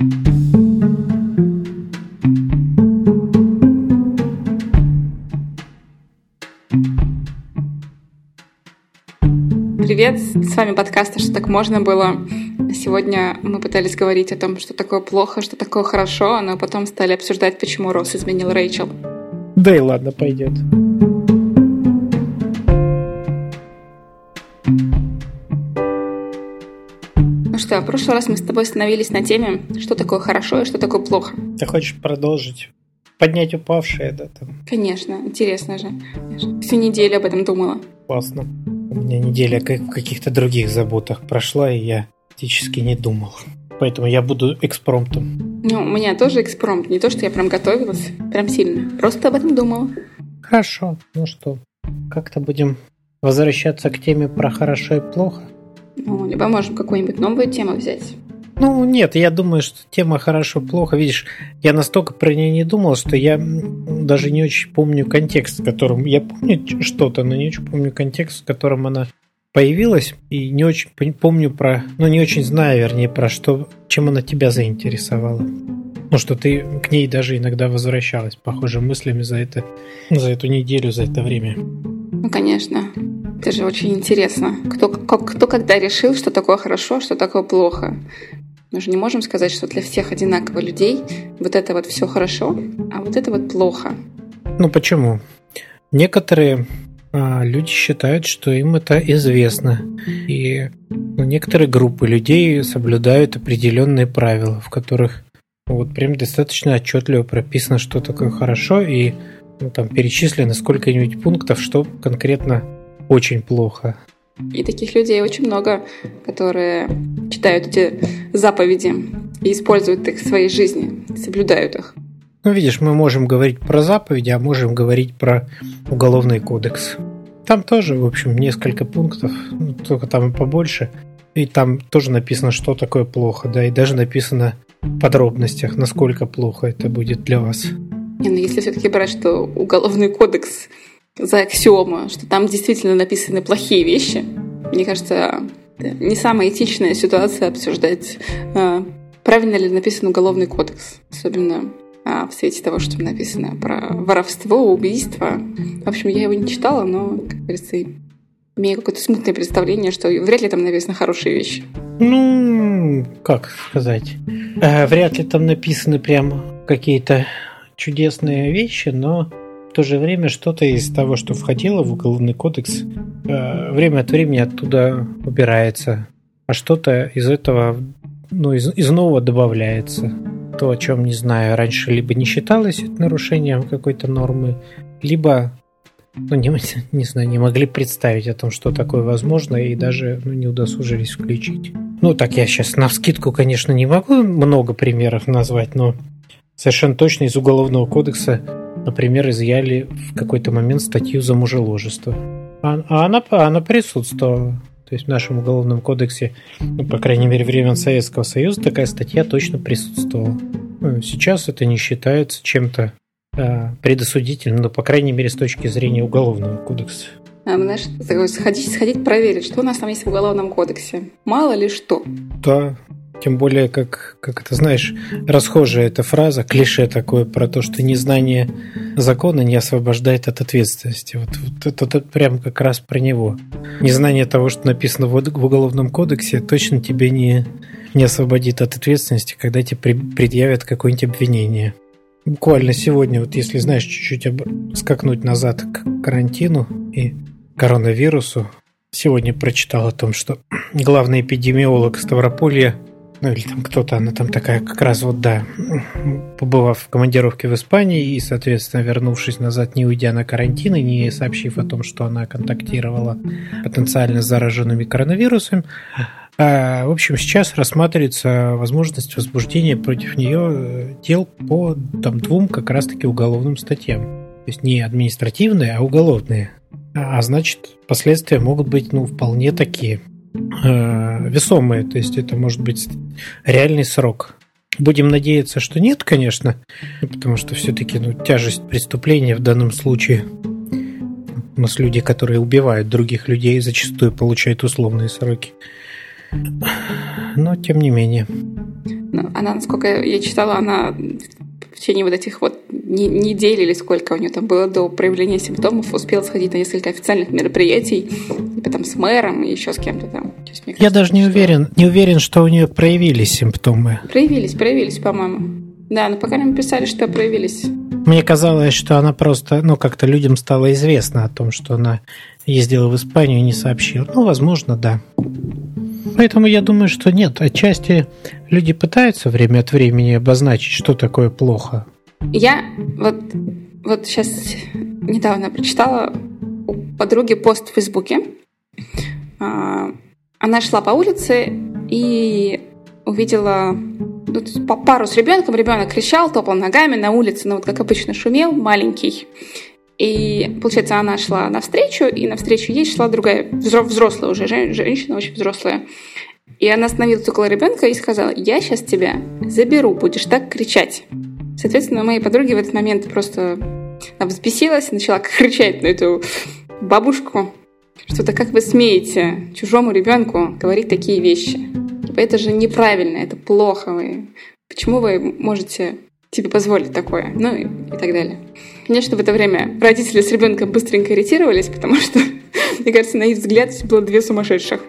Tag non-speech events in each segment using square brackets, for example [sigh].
Привет, с вами подкаст «Что так можно было?». Сегодня мы пытались говорить о том, что такое плохо, что такое хорошо, но потом стали обсуждать, почему Росс изменил Рэйчел. Да и ладно, пойдет. Что, в прошлый раз мы с тобой остановились на теме, что такое хорошо и что такое плохо. Ты хочешь продолжить? Поднять упавшее, да? Там. Конечно, интересно же. Всю неделю об этом думала. Классно. У меня неделя как в каких-то других заботах прошла, и я практически не думал. Поэтому я буду экспромтом. Ну, у меня тоже экспромт. Не то, что я прям готовилась, прям сильно. Просто об этом думала. Хорошо. Ну что, как-то будем возвращаться к теме про хорошо и плохо? Ну, либо можем какую-нибудь новую тему взять. Ну, нет, я думаю, что тема хорошо-плохо. Видишь, я настолько про нее не думал, что я даже не очень помню контекст, в котором... Я помню что-то, но не очень помню контекст, в котором она появилась. И не очень помню про... Ну, не очень знаю, вернее, про что... Чем она тебя заинтересовала. Ну, что ты к ней даже иногда возвращалась, похоже, мыслями за это, за эту неделю, за это время. Ну, конечно. Это же очень интересно. Кто, кто, кто когда решил, что такое хорошо, а что такое плохо? Мы же не можем сказать, что для всех одинаково людей вот это вот все хорошо, а вот это вот плохо. Ну почему? Некоторые а, люди считают, что им это известно. И ну, некоторые группы людей соблюдают определенные правила, в которых ну, вот прям достаточно отчетливо прописано, что такое хорошо, и ну, там перечислено сколько-нибудь пунктов, что конкретно очень плохо. И таких людей очень много, которые читают эти заповеди и используют их в своей жизни, соблюдают их. Ну, видишь, мы можем говорить про заповеди, а можем говорить про уголовный кодекс. Там тоже, в общем, несколько пунктов, ну, только там и побольше. И там тоже написано, что такое плохо, да, и даже написано в подробностях, насколько плохо это будет для вас. Не, ну если все-таки брать, что уголовный кодекс за аксиома, что там действительно написаны плохие вещи. Мне кажется, не самая этичная ситуация обсуждать, а, правильно ли написан уголовный кодекс, особенно а, в свете того, что написано про воровство, убийство. В общем, я его не читала, но, как говорится, имею какое-то смутное представление, что вряд ли там написаны хорошие вещи. Ну, как сказать, э, вряд ли там написаны прям какие-то чудесные вещи, но в то же время что-то из того, что входило в уголовный кодекс, э, время от времени оттуда убирается, а что-то из этого, ну, из, из нового добавляется. То, о чем, не знаю, раньше либо не считалось нарушением какой-то нормы, либо ну, не, [laughs] не знаю, не могли представить о том, что такое возможно, и даже ну, не удосужились включить. Ну, так я сейчас на вскидку, конечно, не могу много примеров назвать, но совершенно точно из Уголовного кодекса Например, изъяли в какой-то момент статью за мужеложество. А, а она, она присутствовала. То есть в нашем уголовном кодексе, ну, по крайней мере, времен Советского Союза, такая статья точно присутствовала. Ну, сейчас это не считается чем-то э, предосудительным, но, по крайней мере, с точки зрения уголовного кодекса. А, знаешь, сходить, сходить проверить, что у нас там есть в уголовном кодексе. Мало ли что. Да, тем более, как, как это знаешь, расхожая эта фраза, клише такое про то, что незнание закона не освобождает от ответственности. Вот, вот это, это прям как раз про него. Незнание того, что написано в, в Уголовном кодексе, точно тебе не, не освободит от ответственности, когда тебе предъявят какое-нибудь обвинение. Буквально сегодня, вот если знаешь, чуть-чуть об... скакнуть назад к карантину и коронавирусу, сегодня прочитал о том, что [clears throat] главный эпидемиолог Ставрополья ну или там кто-то, она там такая как раз вот, да, побывав в командировке в Испании и, соответственно, вернувшись назад, не уйдя на карантин и не сообщив о том, что она контактировала потенциально с зараженными коронавирусом, а, в общем, сейчас рассматривается возможность возбуждения против нее э, дел по там, двум как раз-таки уголовным статьям. То есть не административные, а уголовные. А, а значит, последствия могут быть ну, вполне такие весомые, то есть это может быть реальный срок. Будем надеяться, что нет, конечно, потому что все-таки ну, тяжесть преступления в данном случае у нас люди, которые убивают других людей, зачастую получают условные сроки. Но тем не менее. Она, насколько я читала, она в течение вот этих вот недели или сколько у нее там было до проявления симптомов, успела сходить на несколько официальных мероприятий, типа там с мэром и еще с кем-то там. Есть, кажется, я даже не что... уверен, не уверен, что у нее проявились симптомы. Проявились, проявились, по-моему. Да, но пока нам писали, что проявились. Мне казалось, что она просто, ну, как-то людям стало известно о том, что она ездила в Испанию и не сообщила. Ну, возможно, да. Поэтому я думаю, что нет. Отчасти люди пытаются время от времени обозначить, что такое плохо. Я вот, вот сейчас недавно прочитала у подруги пост в Фейсбуке. А, она шла по улице и увидела ну, пару с ребенком. Ребенок кричал, топал ногами на улице, ну вот как обычно шумел, маленький. И, получается, она шла навстречу, и навстречу ей шла другая, взрослая уже женщина, очень взрослая. И она остановилась около ребенка и сказала, я сейчас тебя заберу, будешь так кричать. Соответственно, моей подруге в этот момент просто она взбесилась, начала [laughs] кричать на эту бабушку, что-то как вы смеете чужому ребенку говорить такие вещи. Типа, это же неправильно, это плохо. Вы... Почему вы можете тебе позволить такое? Ну и, и так далее. Конечно, в это время родители с ребенком быстренько иритировались, потому что, [laughs] мне кажется, на их взгляд было две сумасшедших.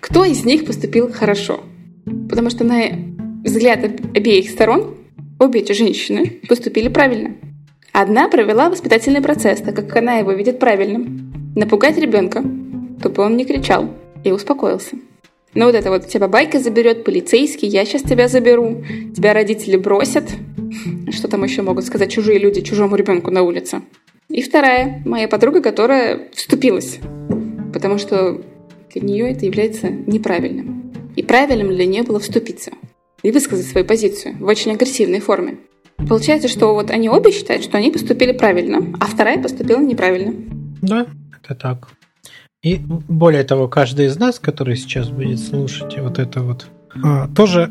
Кто из них поступил хорошо? Потому что на взгляд обеих сторон обе эти женщины поступили правильно. Одна провела воспитательный процесс, так как она его видит правильным. Напугать ребенка, чтобы он не кричал и успокоился. Но вот это вот тебя байка заберет, полицейский, я сейчас тебя заберу, тебя родители бросят. Что там еще могут сказать чужие люди чужому ребенку на улице? И вторая, моя подруга, которая вступилась, потому что для нее это является неправильным. И правильным для нее было вступиться и высказать свою позицию в очень агрессивной форме. Получается, что вот они обе считают, что они поступили правильно, а вторая поступила неправильно. Да, это так. И более того, каждый из нас, который сейчас будет слушать вот это вот, а, тоже,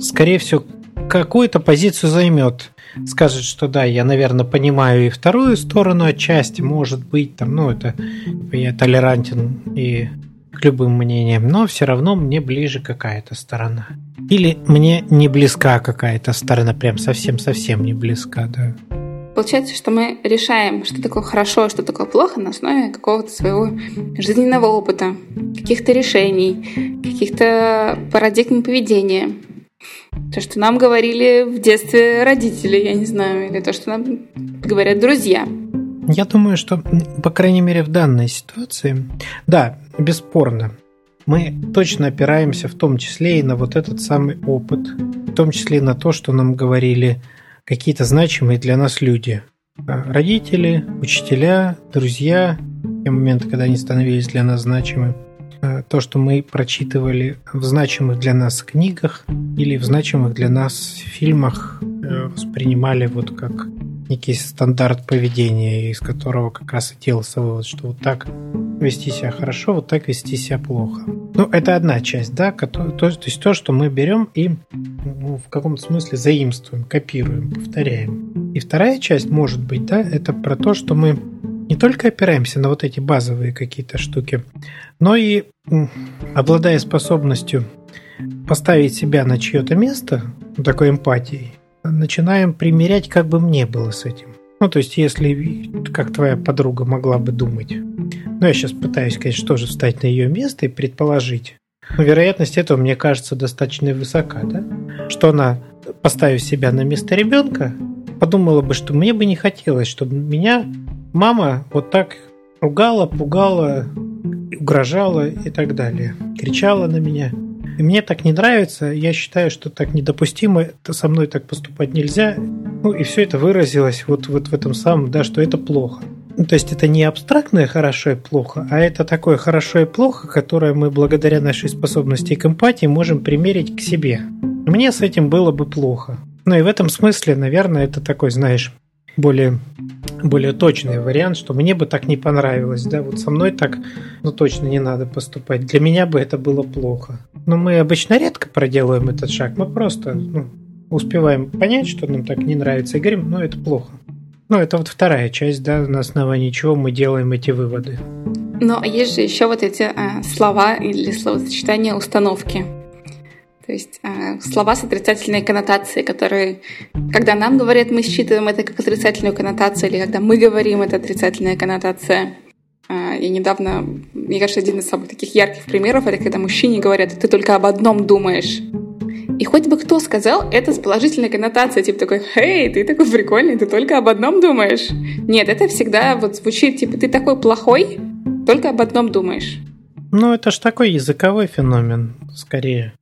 скорее всего, какую-то позицию займет. Скажет, что да, я, наверное, понимаю и вторую сторону отчасти, может быть, там, ну, это я толерантен и к любым мнениям, но все равно мне ближе какая-то сторона. Или мне не близка какая-то сторона, прям совсем-совсем не близка, да. Получается, что мы решаем, что такое хорошо, что такое плохо на основе какого-то своего жизненного опыта, каких-то решений, каких-то парадигм поведения. То, что нам говорили в детстве родители, я не знаю, или то, что нам говорят друзья. Я думаю, что, по крайней мере, в данной ситуации, да, бесспорно, мы точно опираемся в том числе и на вот этот самый опыт, в том числе и на то, что нам говорили какие-то значимые для нас люди. А, родители, учителя, друзья, те моменты, когда они становились для нас значимы. А, то, что мы прочитывали в значимых для нас книгах или в значимых для нас фильмах, э, воспринимали вот как некий стандарт поведения, из которого как раз и делался вывод, что вот так вести себя хорошо, вот так вести себя плохо. Ну, это одна часть, да, то, то, то есть то, что мы берем и ну, в каком-то смысле заимствуем, копируем, повторяем. И вторая часть, может быть, да, это про то, что мы не только опираемся на вот эти базовые какие-то штуки, но и обладая способностью поставить себя на чье-то место, такой эмпатией, начинаем примерять, как бы мне было с этим. Ну, то есть, если как твоя подруга могла бы думать. Ну, я сейчас пытаюсь, конечно, тоже встать на ее место и предположить. Но вероятность этого, мне кажется, достаточно высока, да? Что она, поставив себя на место ребенка, подумала бы, что мне бы не хотелось, чтобы меня мама вот так ругала, пугала, угрожала и так далее. Кричала на меня. И мне так не нравится, я считаю, что так недопустимо, это со мной так поступать нельзя. Ну и все это выразилось вот, вот в этом самом, да, что это плохо. Ну, то есть это не абстрактное хорошо и плохо, а это такое хорошо и плохо, которое мы благодаря нашей способности к эмпатии можем примерить к себе. Мне с этим было бы плохо. Ну и в этом смысле, наверное, это такой, знаешь, более, более точный вариант, что мне бы так не понравилось, да, вот со мной так, ну, точно не надо поступать. Для меня бы это было плохо. Но мы обычно редко проделываем этот шаг, мы просто ну, успеваем понять, что нам так не нравится, и говорим, ну, это плохо. Ну, это вот вторая часть, да, на основании чего мы делаем эти выводы. Но есть же еще вот эти а, слова или словосочетания установки. То есть э, слова с отрицательной коннотацией, которые, когда нам говорят, мы считываем это как отрицательную коннотацию, или когда мы говорим, это отрицательная коннотация. Э, я недавно, мне кажется, один из самых таких ярких примеров, это когда мужчине говорят, ты только об одном думаешь. И хоть бы кто сказал, это с положительной коннотацией, типа такой, «Эй, ты такой прикольный, ты только об одном думаешь». Нет, это всегда вот звучит, типа, ты такой плохой, только об одном думаешь. Ну, это ж такой языковой феномен, скорее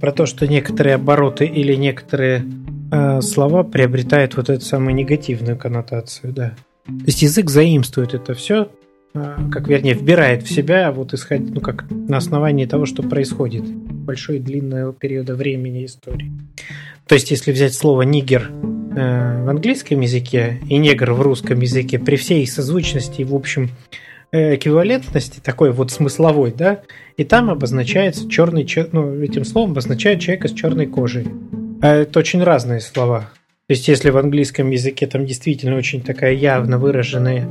про то, что некоторые обороты или некоторые э, слова приобретают вот эту самую негативную коннотацию, да. То есть язык заимствует это все, э, как вернее вбирает в себя, вот исходя, ну как на основании того, что происходит большой длинного периода времени истории. То есть, если взять слово нигер э, в английском языке и негр в русском языке, при всей их созвучности, в общем, Э, эквивалентности, такой вот смысловой, да, и там обозначается черный, ну, этим словом обозначает человека с черной кожей. А это очень разные слова. То есть, если в английском языке там действительно очень такая явно выраженная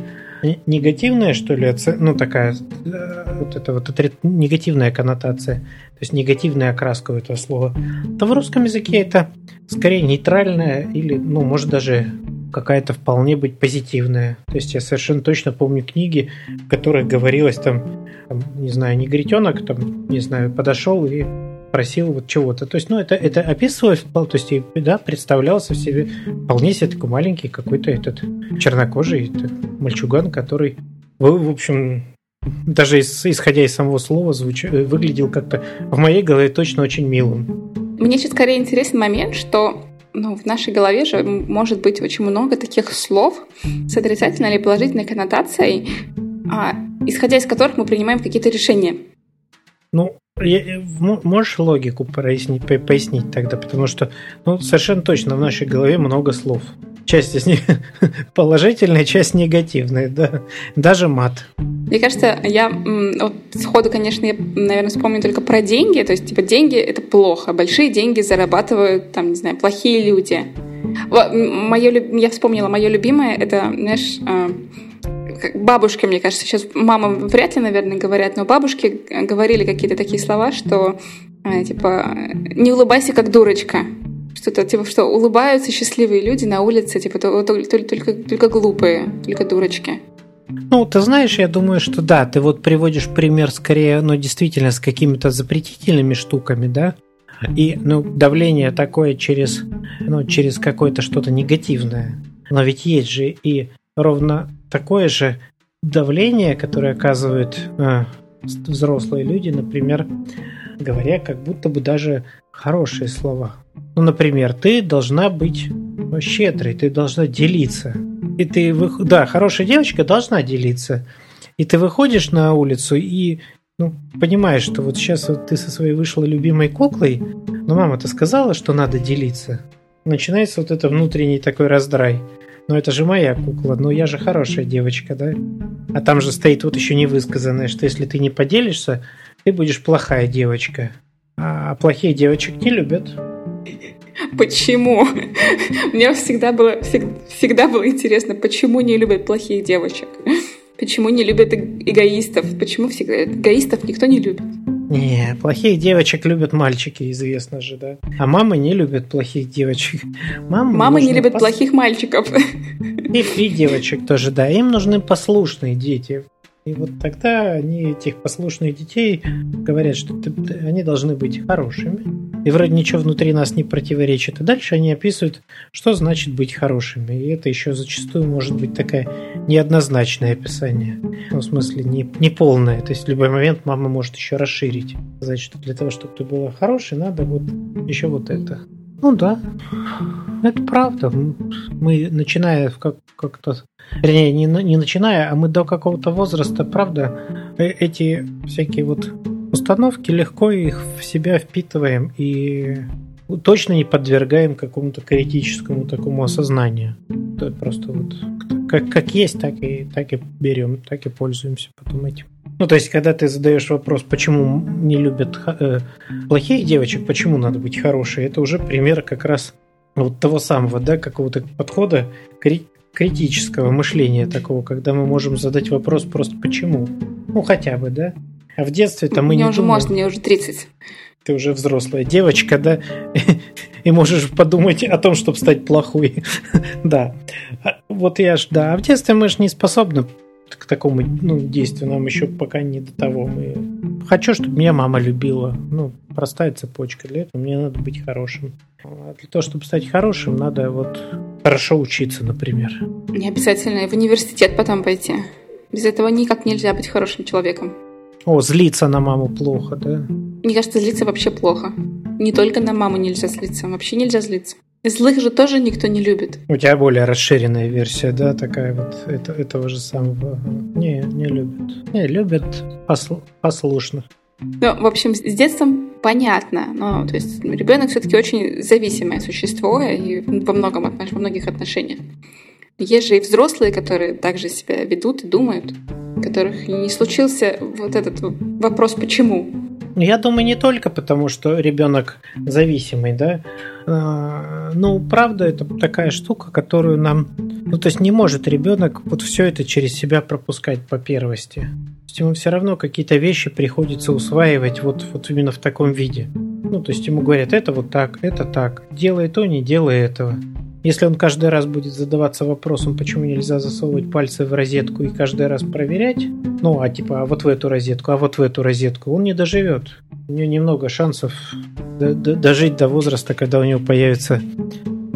негативная, что ли, ну, такая э, вот это вот негативная коннотация, то есть негативная окраска у этого слова, то в русском языке это скорее нейтральная или, ну, может даже какая-то вполне быть позитивная. То есть я совершенно точно помню книги, в которых говорилось там, не знаю, негритенок, там, не знаю, подошел и просил вот чего-то. То есть, ну, это, это описывалось, то есть, да, представлялся в себе вполне себе такой маленький какой-то этот чернокожий это мальчуган, который, в, общем, даже исходя из самого слова, звуч... выглядел как-то в моей голове точно очень милым. Мне сейчас скорее интересный момент, что ну, в нашей голове же может быть очень много таких слов с отрицательной или положительной коннотацией, а, исходя из которых мы принимаем какие-то решения. Ну, можешь логику прояснить, пояснить тогда, потому что ну, совершенно точно в нашей голове много слов. Часть из них [laughs] положительная, часть негативная, да. даже мат. Мне кажется, я вот сходу, конечно, я, наверное, вспомню только про деньги. То есть, типа, деньги — это плохо. Большие деньги зарабатывают, там, не знаю, плохие люди. Мое, я вспомнила, мое любимое — это, знаешь, а, бабушки, мне кажется, сейчас мама вряд ли, наверное, говорят, но бабушки говорили какие-то такие слова, что а, типа не улыбайся как дурочка. Что-то типа, что улыбаются счастливые люди на улице, типа только, только, только глупые, только дурочки. Ну, ты знаешь, я думаю, что да, ты вот приводишь пример скорее, ну, действительно, с какими-то запретительными штуками, да, и, ну, давление такое через, ну, через какое-то что-то негативное. Но ведь есть же и ровно такое же давление, которое оказывают э, взрослые люди, например, говоря как будто бы даже хорошие слова. Ну, например, ты должна быть щедрой, ты должна делиться. И ты, да, хорошая девочка должна делиться. И ты выходишь на улицу и ну, понимаешь, что вот сейчас вот ты со своей вышла любимой куклой, но мама-то сказала, что надо делиться. Начинается вот это внутренний такой раздрай. Но это же моя кукла, но я же хорошая девочка, да? А там же стоит вот еще невысказанное, что если ты не поделишься, ты будешь плохая девочка. А плохие девочек не любят. Почему? [laughs] Мне всегда было, всегда было интересно, почему не любят плохих девочек? Почему не любят эгоистов? Почему всегда эгоистов никто не любит? Не, плохих девочек любят мальчики, известно же, да. А мамы не любят плохих девочек. Мамы, мамы не любят пос... плохих мальчиков. И, и девочек тоже, да. Им нужны послушные дети. И вот тогда они, этих послушных детей, говорят, что они должны быть хорошими. И вроде ничего внутри нас не противоречит. И дальше они описывают, что значит быть хорошими. И это еще зачастую может быть такая неоднозначное описание. Ну, в смысле, не, не полное. То есть в любой момент мама может еще расширить. Сказать, что для того, чтобы ты была хорошей, надо вот еще вот это. Ну да, это правда. Мы, начиная как, как-то, вернее, не, не начиная, а мы до какого-то возраста, правда, э, эти всякие вот установки легко их в себя впитываем и точно не подвергаем какому-то критическому такому осознанию. Это просто вот как, как есть, так и, так и берем, так и пользуемся потом этим. Ну, то есть, когда ты задаешь вопрос, почему не любят э, плохих девочек, почему надо быть хорошей, это уже пример как раз вот того самого, да, какого-то подхода кри- критического мышления такого, когда мы можем задать вопрос просто почему. Ну, хотя бы, да. А в детстве там мы мне не уже думаем... можно, мне уже 30. Ты уже взрослая девочка, да? [laughs] И можешь подумать о том, чтобы стать плохой. [laughs] Да. А вот я ж, да. А в детстве мы же не способны к такому ну, действию. Нам еще пока не до того. Мы... Хочу, чтобы меня мама любила. Ну, простая цепочка. Для этого мне надо быть хорошим. А для того, чтобы стать хорошим, надо вот хорошо учиться, например. Не обязательно в университет потом пойти. Без этого никак нельзя быть хорошим человеком. О, злиться на маму плохо, да? Мне кажется, злиться вообще плохо. Не только на маму нельзя злиться, вообще нельзя злиться. Злых же тоже никто не любит. У тебя более расширенная версия, да, такая вот это, этого же самого. Не, не любят. Не, любят посл, послушных. Ну, в общем, с детством понятно, но то есть ребенок все-таки очень зависимое существо и во многом во многих отношениях. Есть же и взрослые, которые также себя ведут и думают, которых не случился вот этот вопрос «почему?». Я думаю, не только потому, что ребенок зависимый, да. А, ну, правда, это такая штука, которую нам... Ну, то есть не может ребенок вот все это через себя пропускать по первости. То есть ему все равно какие-то вещи приходится усваивать вот, вот именно в таком виде. Ну, то есть ему говорят, это вот так, это так, делай то, не делай этого. Если он каждый раз будет задаваться вопросом, почему нельзя засовывать пальцы в розетку и каждый раз проверять, ну, а типа, а вот в эту розетку, а вот в эту розетку, он не доживет. У него немного шансов дожить до возраста, когда у него появится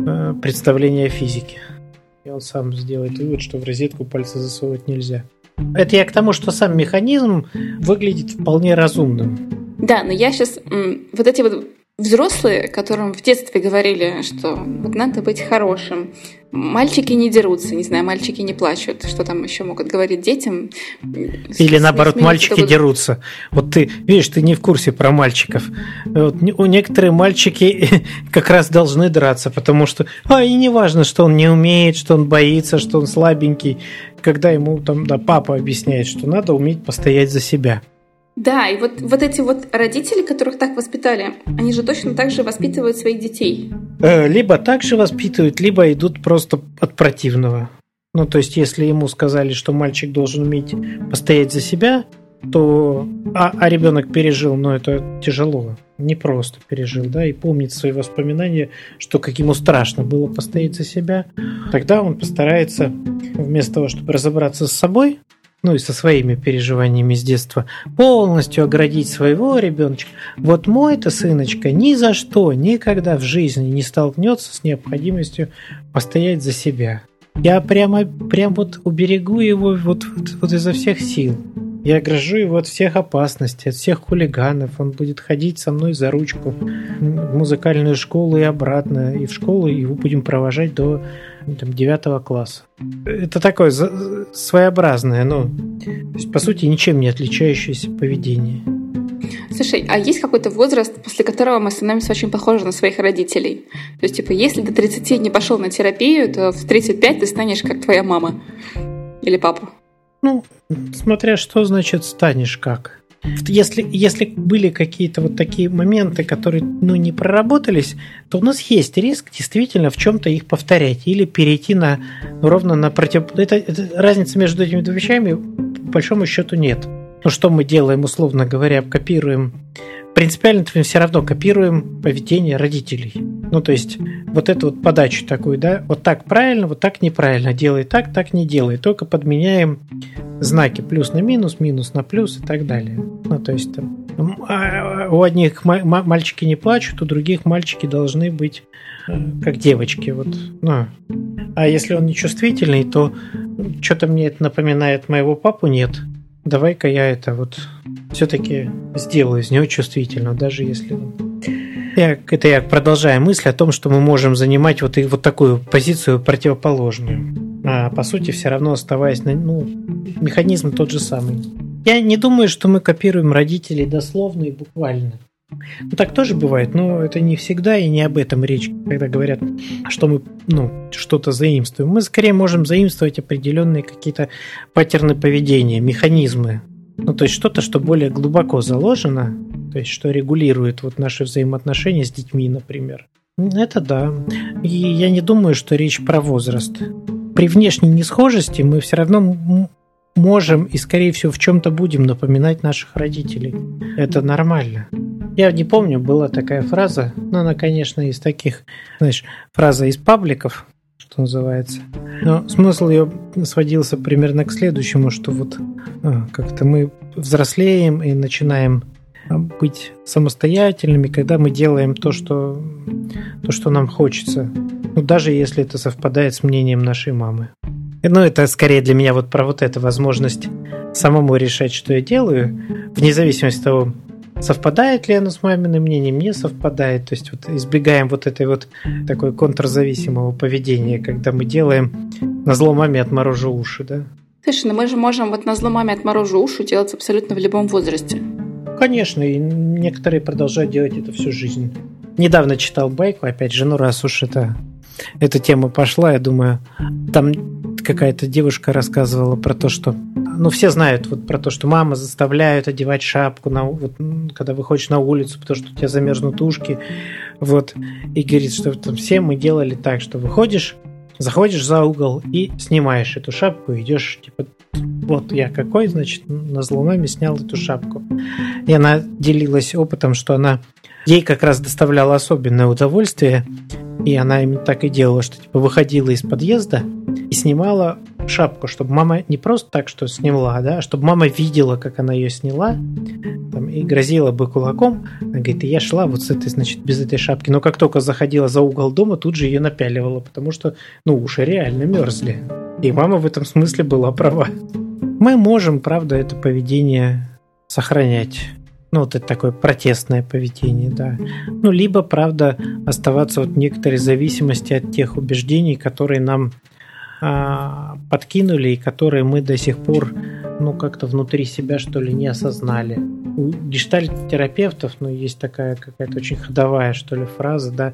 э, представление о физике. И он сам сделает вывод, что в розетку пальцы засовывать нельзя. Это я к тому, что сам механизм выглядит вполне разумным. Да, но я сейчас вот эти вот Взрослые, которым в детстве говорили, что вот надо быть хорошим, мальчики не дерутся, не знаю, мальчики не плачут, что там еще могут говорить детям. Или наоборот, мальчики вот... дерутся. Вот ты, видишь, ты не в курсе про мальчиков. Вот, у некоторые мальчики [laughs] как раз должны драться, потому что, а, и не важно, что он не умеет, что он боится, что он слабенький, когда ему там, да, папа объясняет, что надо уметь постоять за себя. Да, и вот, вот эти вот родители, которых так воспитали, они же точно так же воспитывают своих детей. Э, либо так же воспитывают, либо идут просто от противного. Ну, то есть, если ему сказали, что мальчик должен уметь постоять за себя, то... А, а ребенок пережил, но ну, это тяжело, не просто пережил, да, и помнит свои воспоминания, что как ему страшно было постоять за себя, тогда он постарается вместо того, чтобы разобраться с собой, ну и со своими переживаниями с детства, полностью оградить своего ребеночка. Вот мой-то сыночка ни за что, никогда в жизни не столкнется с необходимостью постоять за себя. Я прямо, прям вот уберегу его вот, вот, вот изо всех сил. Я огражу его от всех опасностей, от всех хулиганов. Он будет ходить со мной за ручку в музыкальную школу и обратно. И в школу его будем провожать до там, 9 класса. Это такое своеобразное, ну, то есть, по сути, ничем не отличающееся поведение. Слушай, а есть какой-то возраст, после которого мы становимся очень похожи на своих родителей? То есть, типа, если до 30 не пошел на терапию, то в 35 ты станешь как твоя мама или папа. Ну, смотря что значит станешь как. Если, если были какие-то вот такие моменты, которые ну, не проработались, то у нас есть риск действительно в чем-то их повторять или перейти на ну, ровно на против... Это, это, разницы между этими двумя вещами по большому счету нет. Ну что мы делаем, условно говоря, копируем принципиально мы все равно копируем поведение родителей. Ну, то есть, вот эту вот подачу такую, да, вот так правильно, вот так неправильно, делай так, так не делай, только подменяем знаки плюс на минус, минус на плюс и так далее. Ну, то есть, там, а, у одних мальчики не плачут, у других мальчики должны быть э, как девочки, вот, ну, а если он нечувствительный, то что-то мне это напоминает моего папу, нет. Давай-ка я это вот все-таки сделаю из него чувствительно, даже если... Я, это я продолжаю мысль о том, что мы можем занимать вот, и, вот такую позицию противоположную. А по сути, все равно оставаясь на... Ну, механизм тот же самый. Я не думаю, что мы копируем родителей дословно и буквально. Ну, так тоже бывает, но это не всегда и не об этом речь, когда говорят, что мы ну, что-то заимствуем. Мы скорее можем заимствовать определенные какие-то паттерны поведения, механизмы. Ну, то есть что-то, что более глубоко заложено, то есть что регулирует вот наши взаимоотношения с детьми, например. Это да. И я не думаю, что речь про возраст. При внешней несхожести мы все равно можем и, скорее всего, в чем-то будем напоминать наших родителей. Это нормально. Я не помню, была такая фраза, но она, конечно, из таких, знаешь, фраза из пабликов, что называется. Но смысл ее сводился примерно к следующему, что вот а, как-то мы взрослеем и начинаем быть самостоятельными, когда мы делаем то, что, то, что нам хочется. Ну, даже если это совпадает с мнением нашей мамы. Ну, это скорее для меня вот про вот эту возможность самому решать, что я делаю, вне зависимости от того, совпадает ли оно с маминым мнением, не совпадает. То есть вот избегаем вот этой вот такой контрзависимого поведения, когда мы делаем на зло маме отморожу уши, да? Слушай, ну мы же можем вот на зло маме отморожу уши делать абсолютно в любом возрасте. Конечно, и некоторые продолжают делать это всю жизнь. Недавно читал байку, опять же, ну раз уж это эта тема пошла, я думаю, там какая-то девушка рассказывала про то, что ну, все знают вот про то, что мама заставляет одевать шапку, на, вот, когда выходишь на улицу, потому что у тебя замерзнут ушки. Вот. И говорит, что там все мы делали так, что выходишь, заходишь за угол и снимаешь эту шапку, идешь, типа, вот я какой, значит, на зломаме снял эту шапку. И она делилась опытом, что она ей как раз доставляло особенное удовольствие, и она именно так и делала, что типа выходила из подъезда и снимала шапку, чтобы мама не просто так, что сняла, да, а чтобы мама видела, как она ее сняла, там, и грозила бы кулаком. Она говорит, и я шла вот с этой, значит, без этой шапки. Но как только заходила за угол дома, тут же ее напяливала, потому что, ну, уши реально мерзли. И мама в этом смысле была права. Мы можем, правда, это поведение сохранять. Ну, вот это такое протестное поведение, да. Ну, либо, правда, оставаться вот в некоторой зависимости от тех убеждений, которые нам подкинули и которые мы до сих пор, ну, как-то внутри себя, что ли, не осознали. У гештальт-терапевтов, ну, есть такая какая-то очень ходовая, что ли, фраза, да,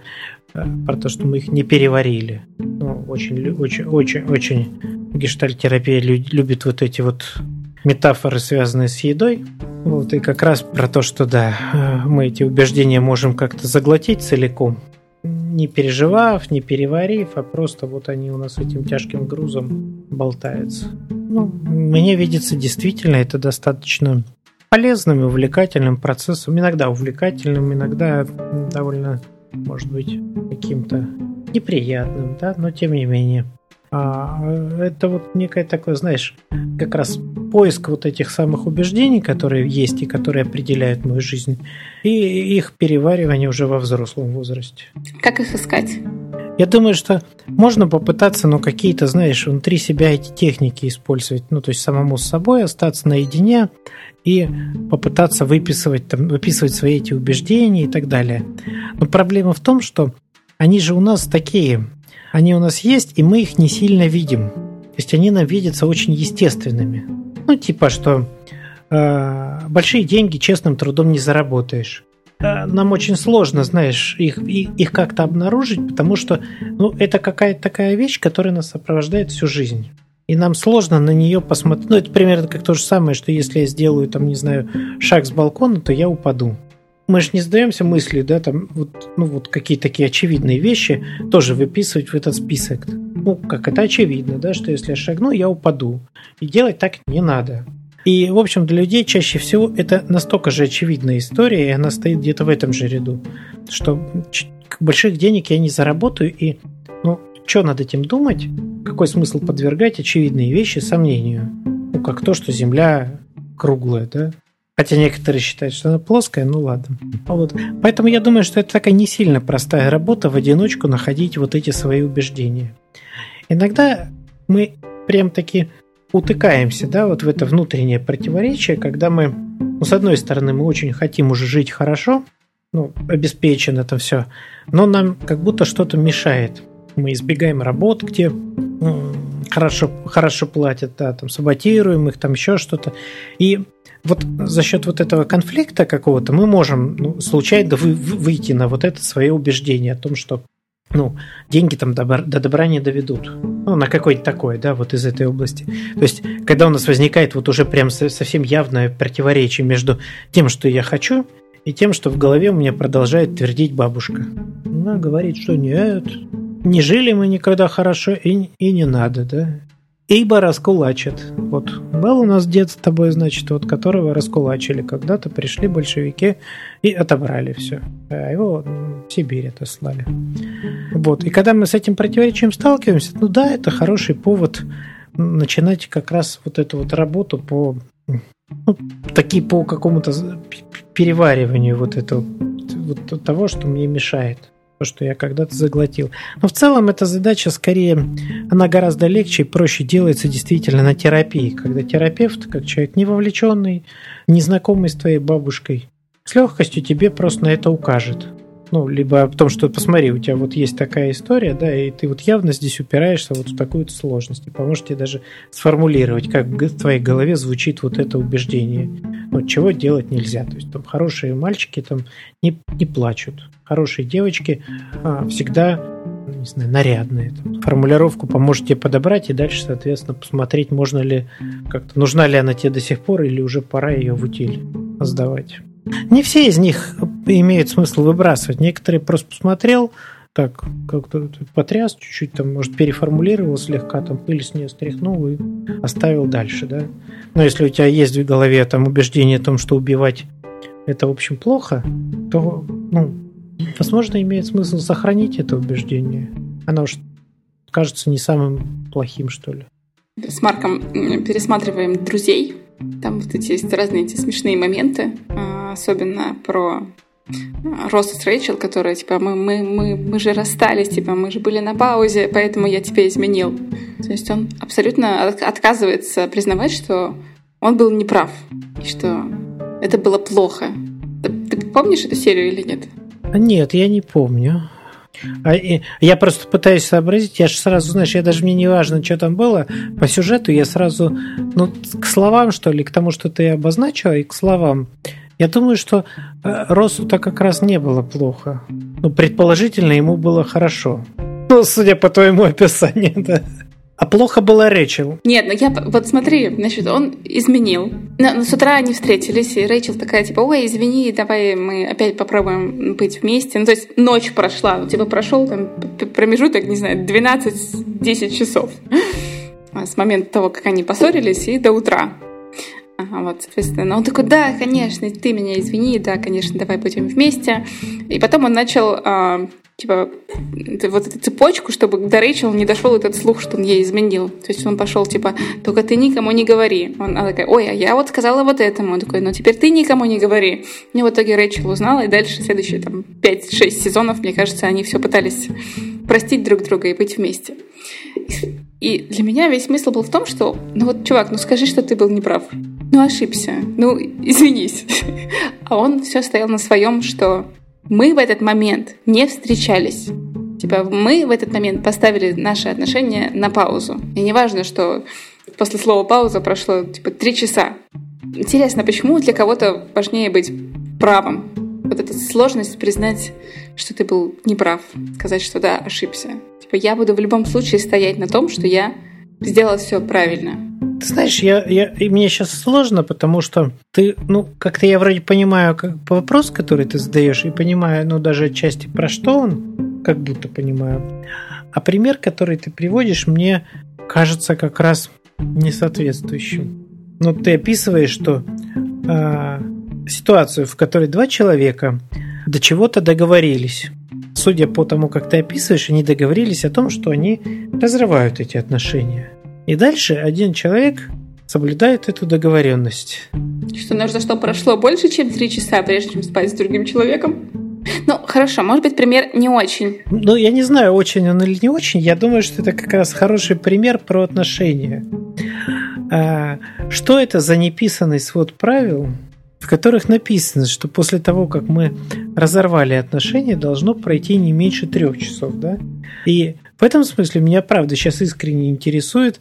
э, про то, что мы их не переварили. Ну, очень, очень, очень, очень гештальт-терапия любит вот эти вот метафоры, связанные с едой. Вот, и как раз про то, что да, э, мы эти убеждения можем как-то заглотить целиком, не переживав, не переварив, а просто вот они у нас этим тяжким грузом болтаются. Ну, мне видится действительно это достаточно полезным и увлекательным процессом. Иногда увлекательным, иногда довольно, может быть, каким-то неприятным, да, но тем не менее. А это вот некое такое, знаешь, как раз поиск вот этих самых убеждений, которые есть и которые определяют мою жизнь, и их переваривание уже во взрослом возрасте. Как их искать? Я думаю, что можно попытаться, ну, какие-то, знаешь, внутри себя эти техники использовать, ну, то есть самому с собой остаться наедине и попытаться выписывать, там, выписывать свои эти убеждения и так далее. Но проблема в том, что они же у нас такие они у нас есть, и мы их не сильно видим. То есть они нам видятся очень естественными. Ну, типа, что э, большие деньги честным трудом не заработаешь. Э, нам очень сложно, знаешь, их, их, как-то обнаружить, потому что ну, это какая-то такая вещь, которая нас сопровождает всю жизнь. И нам сложно на нее посмотреть. Ну, это примерно как то же самое, что если я сделаю, там, не знаю, шаг с балкона, то я упаду мы же не сдаемся мысли, да, там вот, ну, вот какие такие очевидные вещи тоже выписывать в этот список. Ну, как это очевидно, да, что если я шагну, я упаду. И делать так не надо. И, в общем, для людей чаще всего это настолько же очевидная история, и она стоит где-то в этом же ряду, что больших денег я не заработаю, и, ну, что над этим думать? Какой смысл подвергать очевидные вещи сомнению? Ну, как то, что Земля круглая, да? Хотя некоторые считают, что она плоская, ну ладно. Вот. Поэтому я думаю, что это такая не сильно простая работа в одиночку находить вот эти свои убеждения. Иногда мы прям таки утыкаемся, да, вот в это внутреннее противоречие, когда мы, ну, с одной стороны, мы очень хотим уже жить хорошо, ну, обеспечено это все, но нам как будто что-то мешает. Мы избегаем работ, где ну, хорошо, хорошо платят, да, там саботируем их, там еще что-то. И вот за счет вот этого конфликта какого-то мы можем ну, случайно вы, выйти на вот это свое убеждение о том, что ну, деньги там до, до добра не доведут. Ну, на какой-то такой, да, вот из этой области. То есть, когда у нас возникает вот уже прям совсем явное противоречие между тем, что я хочу, и тем, что в голове у меня продолжает твердить бабушка. Она говорит, что нет, не жили мы никогда хорошо, и, и не надо, да. Ибо раскулачат. Вот был у нас дед с тобой, значит, вот которого раскулачили. Когда-то пришли большевики и отобрали все. А его в Сибирь отослали. Вот. И когда мы с этим противоречием сталкиваемся, ну да, это хороший повод начинать как раз вот эту вот работу по ну, такие по какому-то перевариванию вот этого вот того, что мне мешает что я когда-то заглотил. Но в целом эта задача скорее, она гораздо легче и проще делается действительно на терапии, когда терапевт, как человек не вовлеченный, незнакомый с твоей бабушкой, с легкостью тебе просто на это укажет. Ну, либо о том, что посмотри, у тебя вот есть такая история, да, и ты вот явно здесь упираешься вот в такую-то сложность. И поможет тебе даже сформулировать, как в твоей голове звучит вот это убеждение. Вот чего делать нельзя. То есть там хорошие мальчики там не, не плачут. Хорошие девочки а, всегда не знаю, нарядные. Там, формулировку поможете подобрать и дальше, соответственно, посмотреть, можно ли как-то, нужна ли она тебе до сих пор или уже пора ее в утиль сдавать. Не все из них имеют смысл выбрасывать. Некоторые просто посмотрел, так, как-то потряс чуть-чуть, там, может, переформулировал слегка, там, пыль с нее стряхнул и оставил дальше, да. Но если у тебя есть в голове там убеждение о том, что убивать это, в общем, плохо, то, ну, возможно, имеет смысл сохранить это убеждение. Оно уж кажется не самым плохим, что ли. С Марком пересматриваем «Друзей». Там вот эти есть разные эти смешные моменты, а, особенно про а, Росса с Рэйчел, которая, типа, мы, мы, мы, мы же расстались, типа, мы же были на паузе, поэтому я тебя изменил. То есть он абсолютно отказывается признавать, что он был неправ, и что это было плохо. Ты, ты помнишь эту серию или нет? Нет, я не помню. А, я просто пытаюсь сообразить, я же сразу, знаешь, я даже мне не важно, что там было, по сюжету я сразу, ну, к словам, что ли, к тому, что ты обозначила, и к словам. Я думаю, что э, Росу-то как раз не было плохо. Ну, предположительно, ему было хорошо. Ну, судя по твоему описанию, [laughs] да. А плохо было Рэйчел. Нет, ну я... Вот смотри, значит, он изменил. Но, но с утра они встретились, и Рэйчел такая, типа, ой, извини, давай мы опять попробуем быть вместе. Ну, то есть ночь прошла, ну, типа, прошел там промежуток, не знаю, 12-10 часов [laughs] с момента того, как они поссорились, и до утра. Ага, вот, соответственно, он такой, да, конечно, ты меня извини, да, конечно, давай будем вместе. И потом он начал а, типа, вот эту цепочку, чтобы до Рэйчел не дошел этот слух, что он ей изменил. То есть он пошел, типа, только ты никому не говори. Он, она такая, ой, а я вот сказала вот этому. Он такой, ну теперь ты никому не говори. И в итоге Рэйчел узнала, и дальше следующие там 5-6 сезонов, мне кажется, они все пытались простить друг друга и быть вместе. И для меня весь смысл был в том, что, ну вот, чувак, ну скажи, что ты был неправ. Ну ошибся, ну извинись. [laughs] А он все стоял на своем, что мы в этот момент не встречались. Типа мы в этот момент поставили наши отношения на паузу. И не важно, что после слова пауза прошло типа три часа. Интересно, почему для кого-то важнее быть правым? Вот эта сложность признать, что ты был неправ, сказать, что да, ошибся. Типа я буду в любом случае стоять на том, что я сделал все правильно. Ты знаешь, я, я, мне сейчас сложно, потому что ты, ну, как-то я вроде понимаю как вопрос, который ты задаешь, и понимаю, ну, даже отчасти про что он, как будто понимаю. А пример, который ты приводишь, мне кажется как раз несоответствующим. Ну, ты описываешь, что э, ситуацию, в которой два человека до чего-то договорились. Судя по тому, как ты описываешь, они договорились о том, что они разрывают эти отношения. И дальше один человек соблюдает эту договоренность. Что нужно, что прошло больше, чем три часа, прежде чем спать с другим человеком? Ну, хорошо, может быть, пример не очень. Ну, я не знаю, очень он или не очень. Я думаю, что это как раз хороший пример про отношения. А, что это за неписанный свод правил, в которых написано, что после того, как мы разорвали отношения, должно пройти не меньше трех часов, да? И в этом смысле меня, правда, сейчас искренне интересует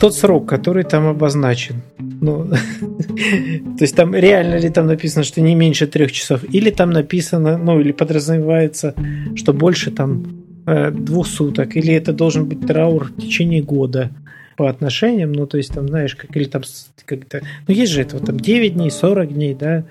тот срок, который там обозначен. Ну, [laughs] то есть там реально ли там написано, что не меньше трех часов, или там написано, ну, или подразумевается, что больше там э, двух суток, или это должен быть траур в течение года по отношениям, ну, то есть, там, знаешь, как, или там, как-то, ну, есть же это, вот, там, 9 дней, 40 дней, да.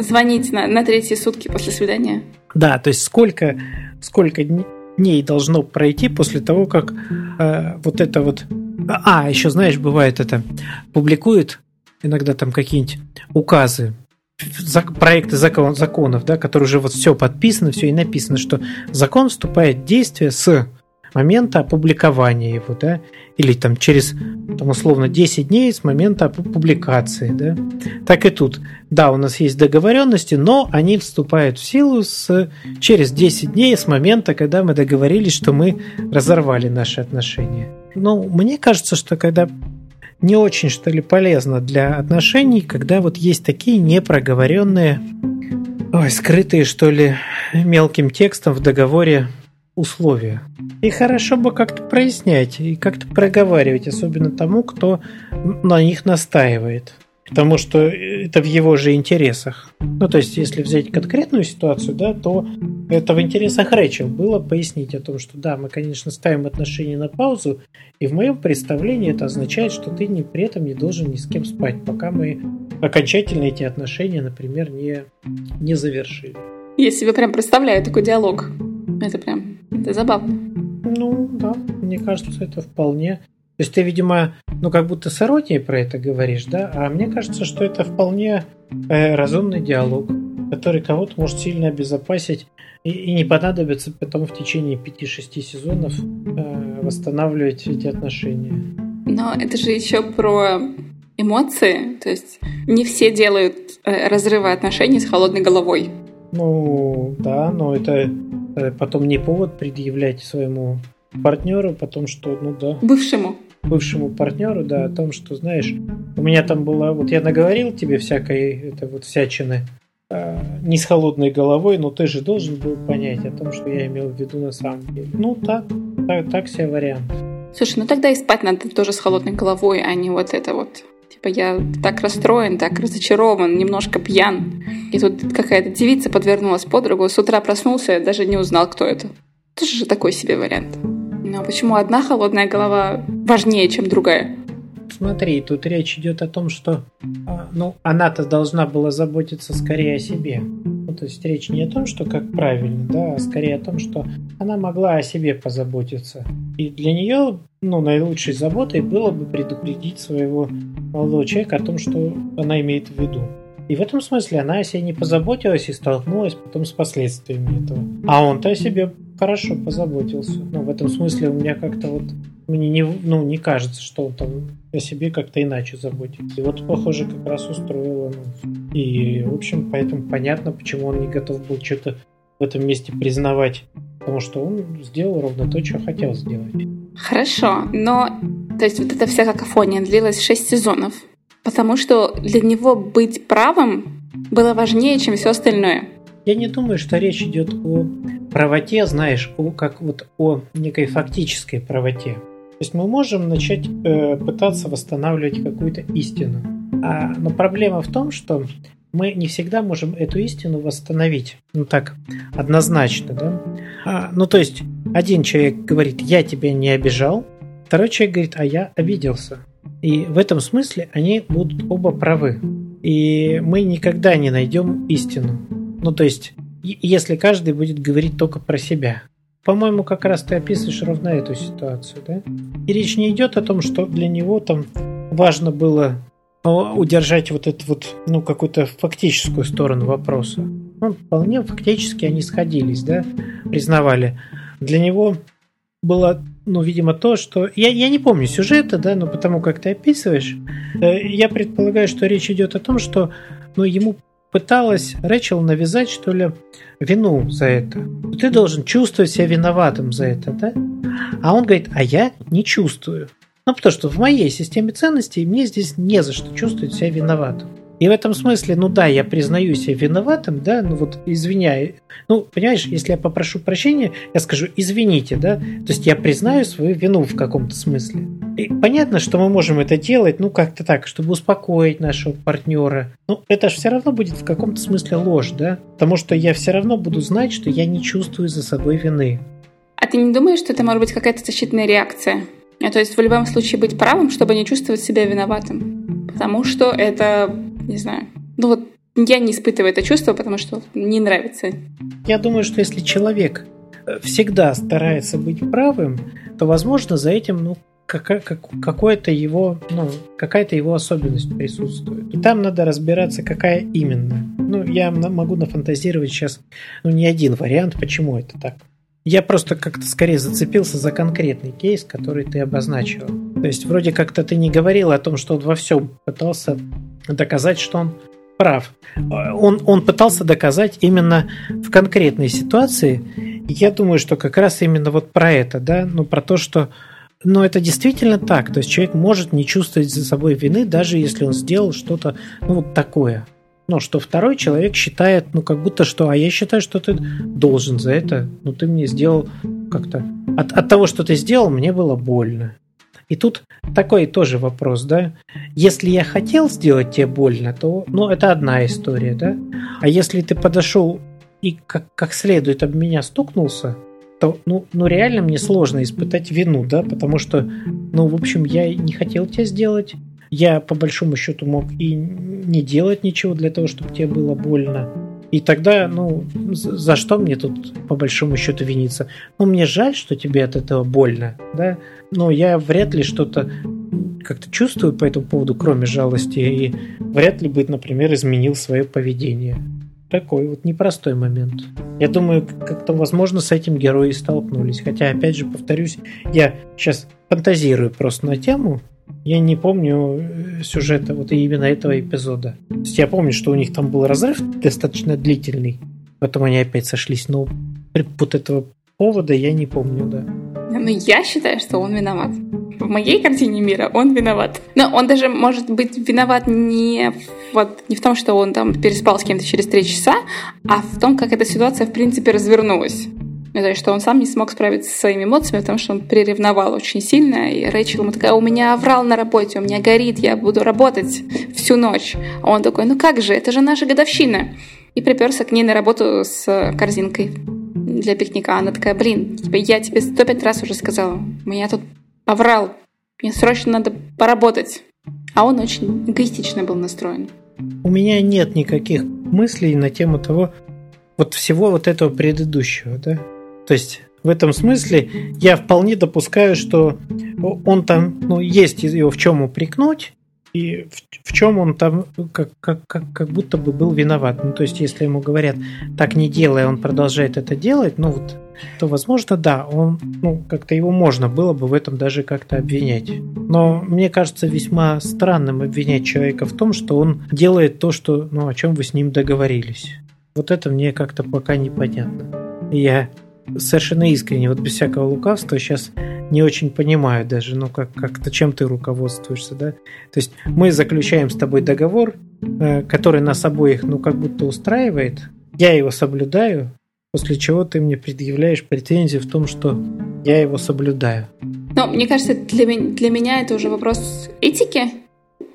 Звонить на, на третьи сутки после свидания. Да, то есть, сколько, сколько дней, должно пройти после того, как э, вот это вот А, еще, знаешь, бывает это, публикует иногда там какие-нибудь указы, проекты закон, законов, да, которые уже вот все подписано, все и написано, что закон вступает в действие с момента опубликования его, да, или там через, там, условно, 10 дней с момента публикации, да. Так и тут. Да, у нас есть договоренности, но они вступают в силу с, через 10 дней с момента, когда мы договорились, что мы разорвали наши отношения. Ну, мне кажется, что когда не очень, что ли, полезно для отношений, когда вот есть такие непроговоренные, ой, скрытые, что ли, мелким текстом в договоре условия. И хорошо бы как-то прояснять и как-то проговаривать, особенно тому, кто на них настаивает. Потому что это в его же интересах. Ну, то есть, если взять конкретную ситуацию, да, то это в интересах Рэчел было пояснить о том, что да, мы, конечно, ставим отношения на паузу, и в моем представлении это означает, что ты не, при этом не должен ни с кем спать, пока мы окончательно эти отношения, например, не, не завершили. Я себе прям представляю такой диалог. Это прям это забавно. Ну, да, мне кажется, это вполне. То есть ты, видимо, ну как будто с иронией про это говоришь, да? А мне кажется, что это вполне э, разумный диалог, который кого-то может сильно обезопасить и, и не понадобится потом в течение 5-6 сезонов э, восстанавливать эти отношения. Но это же еще про эмоции. То есть не все делают э, разрывы отношений с холодной головой. Ну, да, но это потом не повод предъявлять своему партнеру, потом что, ну да. Бывшему. Бывшему партнеру, да, о том, что, знаешь, у меня там было, вот я наговорил тебе всякой, это вот всячины, э, не с холодной головой, но ты же должен был понять о том, что я имел в виду на самом деле. Ну, так, так, так себе вариант. Слушай, ну тогда и спать надо тоже с холодной головой, а не вот это вот Типа я так расстроен, так разочарован, немножко пьян. И тут какая-то девица подвернулась подругу, с утра проснулся, и даже не узнал, кто это. Тоже же такой себе вариант. Но почему одна холодная голова важнее, чем другая? Смотри, тут речь идет о том, что а, ну, она-то должна была заботиться скорее о себе. Ну, то есть речь не о том, что как правильно, да, а скорее о том, что она могла о себе позаботиться. И для нее ну, наилучшей заботой было бы предупредить своего молодого человека о том, что она имеет в виду. И в этом смысле она о себе не позаботилась и столкнулась потом с последствиями этого. А он-то о себе хорошо позаботился. Но в этом смысле у меня как-то вот мне не, ну, не кажется, что он там о себе как-то иначе заботится. И вот, похоже, как раз устроило. Ну, и, в общем, поэтому понятно, почему он не готов был что-то в этом месте признавать. Потому что он сделал ровно то, что хотел сделать. Хорошо, но то есть вот эта вся какофония длилась 6 сезонов, потому что для него быть правым было важнее, чем все остальное. Я не думаю, что речь идет о правоте, знаешь, о, как вот о некой фактической правоте. То есть мы можем начать э, пытаться восстанавливать какую-то истину. А, но проблема в том, что мы не всегда можем эту истину восстановить. Ну так, однозначно, да? А, ну то есть, один человек говорит, я тебя не обижал, второй человек говорит, а я обиделся. И в этом смысле они будут оба правы. И мы никогда не найдем истину. Ну то есть, если каждый будет говорить только про себя. По-моему, как раз ты описываешь ровно эту ситуацию, да? И речь не идет о том, что для него там важно было а, удержать вот эту вот, ну, какую-то фактическую сторону вопроса. Ну, вполне фактически они сходились, да, признавали. Для него было, ну, видимо, то, что... Я, я не помню сюжета, да, но потому как ты описываешь, э, я предполагаю, что речь идет о том, что, ну, ему пыталась Рэчел навязать, что ли, вину за это. Ты должен чувствовать себя виноватым за это, да? А он говорит, а я не чувствую. Ну, потому что в моей системе ценностей мне здесь не за что чувствовать себя виноватым. И в этом смысле, ну да, я признаю себя виноватым, да, ну вот извиняю. Ну, понимаешь, если я попрошу прощения, я скажу извините, да, то есть я признаю свою вину в каком-то смысле. И понятно, что мы можем это делать, ну как-то так, чтобы успокоить нашего партнера. Ну, это же все равно будет в каком-то смысле ложь, да, потому что я все равно буду знать, что я не чувствую за собой вины. А ты не думаешь, что это может быть какая-то защитная реакция? А то есть в любом случае быть правым, чтобы не чувствовать себя виноватым. Потому что это не знаю. Ну вот я не испытываю это чувство, потому что не нравится. Я думаю, что если человек э, всегда старается быть правым, то, возможно, за этим, ну, какое-то его, ну, какая-то его особенность присутствует. И там надо разбираться, какая именно. Ну, я могу нафантазировать сейчас, ну, не один вариант, почему это так. Я просто как-то скорее зацепился за конкретный кейс, который ты обозначил. То есть вроде как-то ты не говорил о том, что он во всем пытался доказать, что он прав. Он, он пытался доказать именно в конкретной ситуации. Я думаю, что как раз именно вот про это, да, ну про то, что но это действительно так. То есть человек может не чувствовать за собой вины, даже если он сделал что-то ну, вот такое. Но что второй человек считает, ну, как будто что, а я считаю, что ты должен за это, ну, ты мне сделал как-то... От, от того, что ты сделал, мне было больно. И тут такой тоже вопрос, да? Если я хотел сделать тебе больно, то, ну, это одна история, да? А если ты подошел и как, как следует об меня стукнулся, то, ну, ну, реально мне сложно испытать вину, да, потому что, ну, в общем, я не хотел тебя сделать, я по большому счету мог и не делать ничего для того, чтобы тебе было больно. И тогда, ну, за что мне тут по большому счету виниться? Ну, мне жаль, что тебе от этого больно, да, но я вряд ли что-то как-то чувствую по этому поводу, кроме жалости, и вряд ли бы, например, изменил свое поведение такой вот непростой момент. Я думаю, как-то, возможно, с этим герои столкнулись. Хотя, опять же, повторюсь, я сейчас фантазирую просто на тему. Я не помню э, сюжета вот именно этого эпизода. То есть я помню, что у них там был разрыв достаточно длительный. Потом они опять сошлись. Но вот этого повода я не помню, да. Ну, я считаю, что он виноват в моей картине мира он виноват. Но он даже может быть виноват не, вот, не в том, что он там переспал с кем-то через три часа, а в том, как эта ситуация в принципе развернулась. Ну, то есть, что он сам не смог справиться со своими эмоциями, потому что он приревновал очень сильно. И Рэйчел ему такая, у меня оврал на работе, у меня горит, я буду работать всю ночь. А он такой, ну как же, это же наша годовщина. И приперся к ней на работу с корзинкой для пикника. Она такая, блин, я тебе сто пять раз уже сказала, меня тут Оврал. Мне срочно надо поработать. А он очень эгоистично был настроен. У меня нет никаких мыслей на тему того, вот всего вот этого предыдущего, да? То есть в этом смысле я вполне допускаю, что он там, ну, есть его в чем упрекнуть, и в, в чем он там как, как, как, как будто бы был виноват. Ну, то есть, если ему говорят, так не делай, он продолжает это делать, ну вот то, возможно, да, он, ну, как-то его можно было бы в этом даже как-то обвинять. Но мне кажется весьма странным обвинять человека в том, что он делает то, что, ну, о чем вы с ним договорились. Вот это мне как-то пока непонятно. Я совершенно искренне, вот без всякого лукавства, сейчас не очень понимаю даже, ну, как, как-то чем ты руководствуешься, да? То есть мы заключаем с тобой договор, э, который нас обоих, ну, как будто устраивает, я его соблюдаю, После чего ты мне предъявляешь претензии в том, что я его соблюдаю. Ну, мне кажется, для, для меня это уже вопрос этики,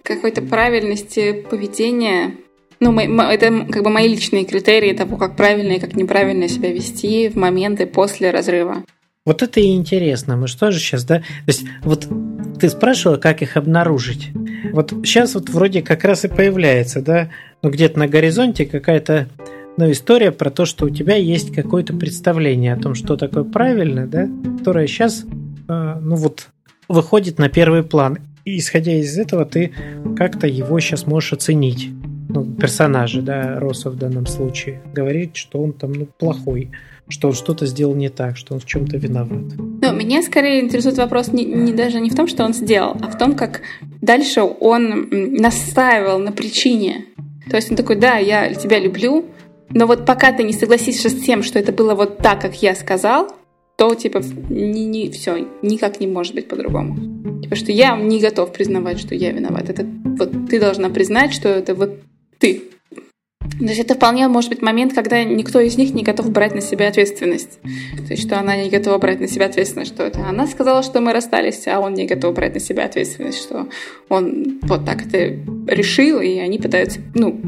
какой-то правильности поведения. Ну, это как бы мои личные критерии того, как правильно и как неправильно себя вести в моменты после разрыва. Вот это и интересно. Мы что же сейчас, да? То есть, вот ты спрашивала, как их обнаружить. Вот сейчас вот вроде как раз и появляется, да, ну где-то на горизонте какая-то но история про то, что у тебя есть какое-то представление о том, что такое правильно, да, которое сейчас, э, ну вот, выходит на первый план. И исходя из этого, ты как-то его сейчас можешь оценить. Ну, персонажа, да, Роса в данном случае, говорит, что он там ну, плохой, что он что-то сделал не так, что он в чем-то виноват. Ну, меня скорее интересует вопрос не, не даже не в том, что он сделал, а в том, как дальше он настаивал на причине. То есть он такой, да, я тебя люблю, но вот пока ты не согласишься с тем, что это было вот так, как я сказал, то типа не, не все никак не может быть по-другому. Типа что я не готов признавать, что я виноват. Это вот ты должна признать, что это вот ты. То есть это вполне может быть момент, когда никто из них не готов брать на себя ответственность. То есть что она не готова брать на себя ответственность, что это она сказала, что мы расстались, а он не готов брать на себя ответственность, что он вот так это решил, и они пытаются, ну,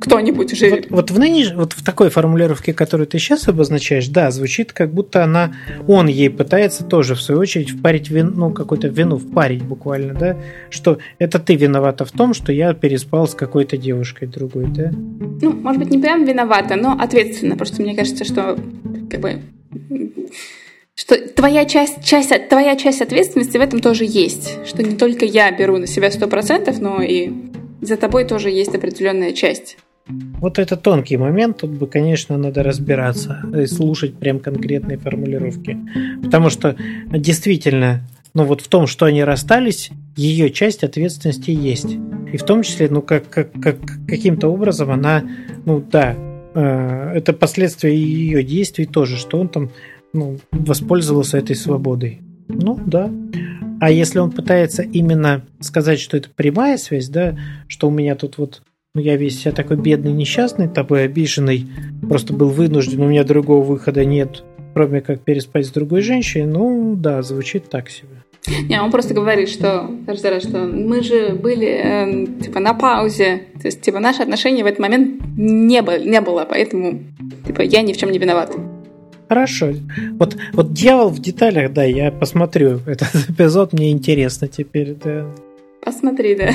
кто-нибудь уже... Вот, вот, в ныне, вот в такой формулировке, которую ты сейчас обозначаешь, да, звучит, как будто она, он ей пытается тоже, в свою очередь, впарить вину, ну, какую-то вину, впарить буквально, да, что это ты виновата в том, что я переспал с какой-то девушкой другой, да? Ну, может быть, не прям виновата, но ответственно. Просто мне кажется, что как бы что твоя часть, часть, твоя часть ответственности в этом тоже есть. Что не только я беру на себя сто процентов, но и за тобой тоже есть определенная часть. Вот это тонкий момент, тут бы, конечно, надо разбираться и слушать прям конкретные формулировки. Потому что действительно, ну вот в том, что они расстались, ее часть ответственности есть. И в том числе, ну как, как, как каким-то образом она, ну да, э, это последствия ее действий тоже, что он там ну, воспользовался этой свободой. Ну да. А если он пытается именно сказать, что это прямая связь, да, что у меня тут вот ну, я весь себя такой бедный, несчастный, тобой обиженный, просто был вынужден, у меня другого выхода нет, кроме как переспать с другой женщиной, ну, да, звучит так себе. Не, он просто говорит, что каждый раз, что мы же были э, типа на паузе, то есть типа наши отношения в этот момент не было, не было, поэтому типа я ни в чем не виноват. Хорошо. Вот, вот дьявол в деталях, да, я посмотрю этот [laughs] эпизод, мне интересно теперь, да. Посмотри, да.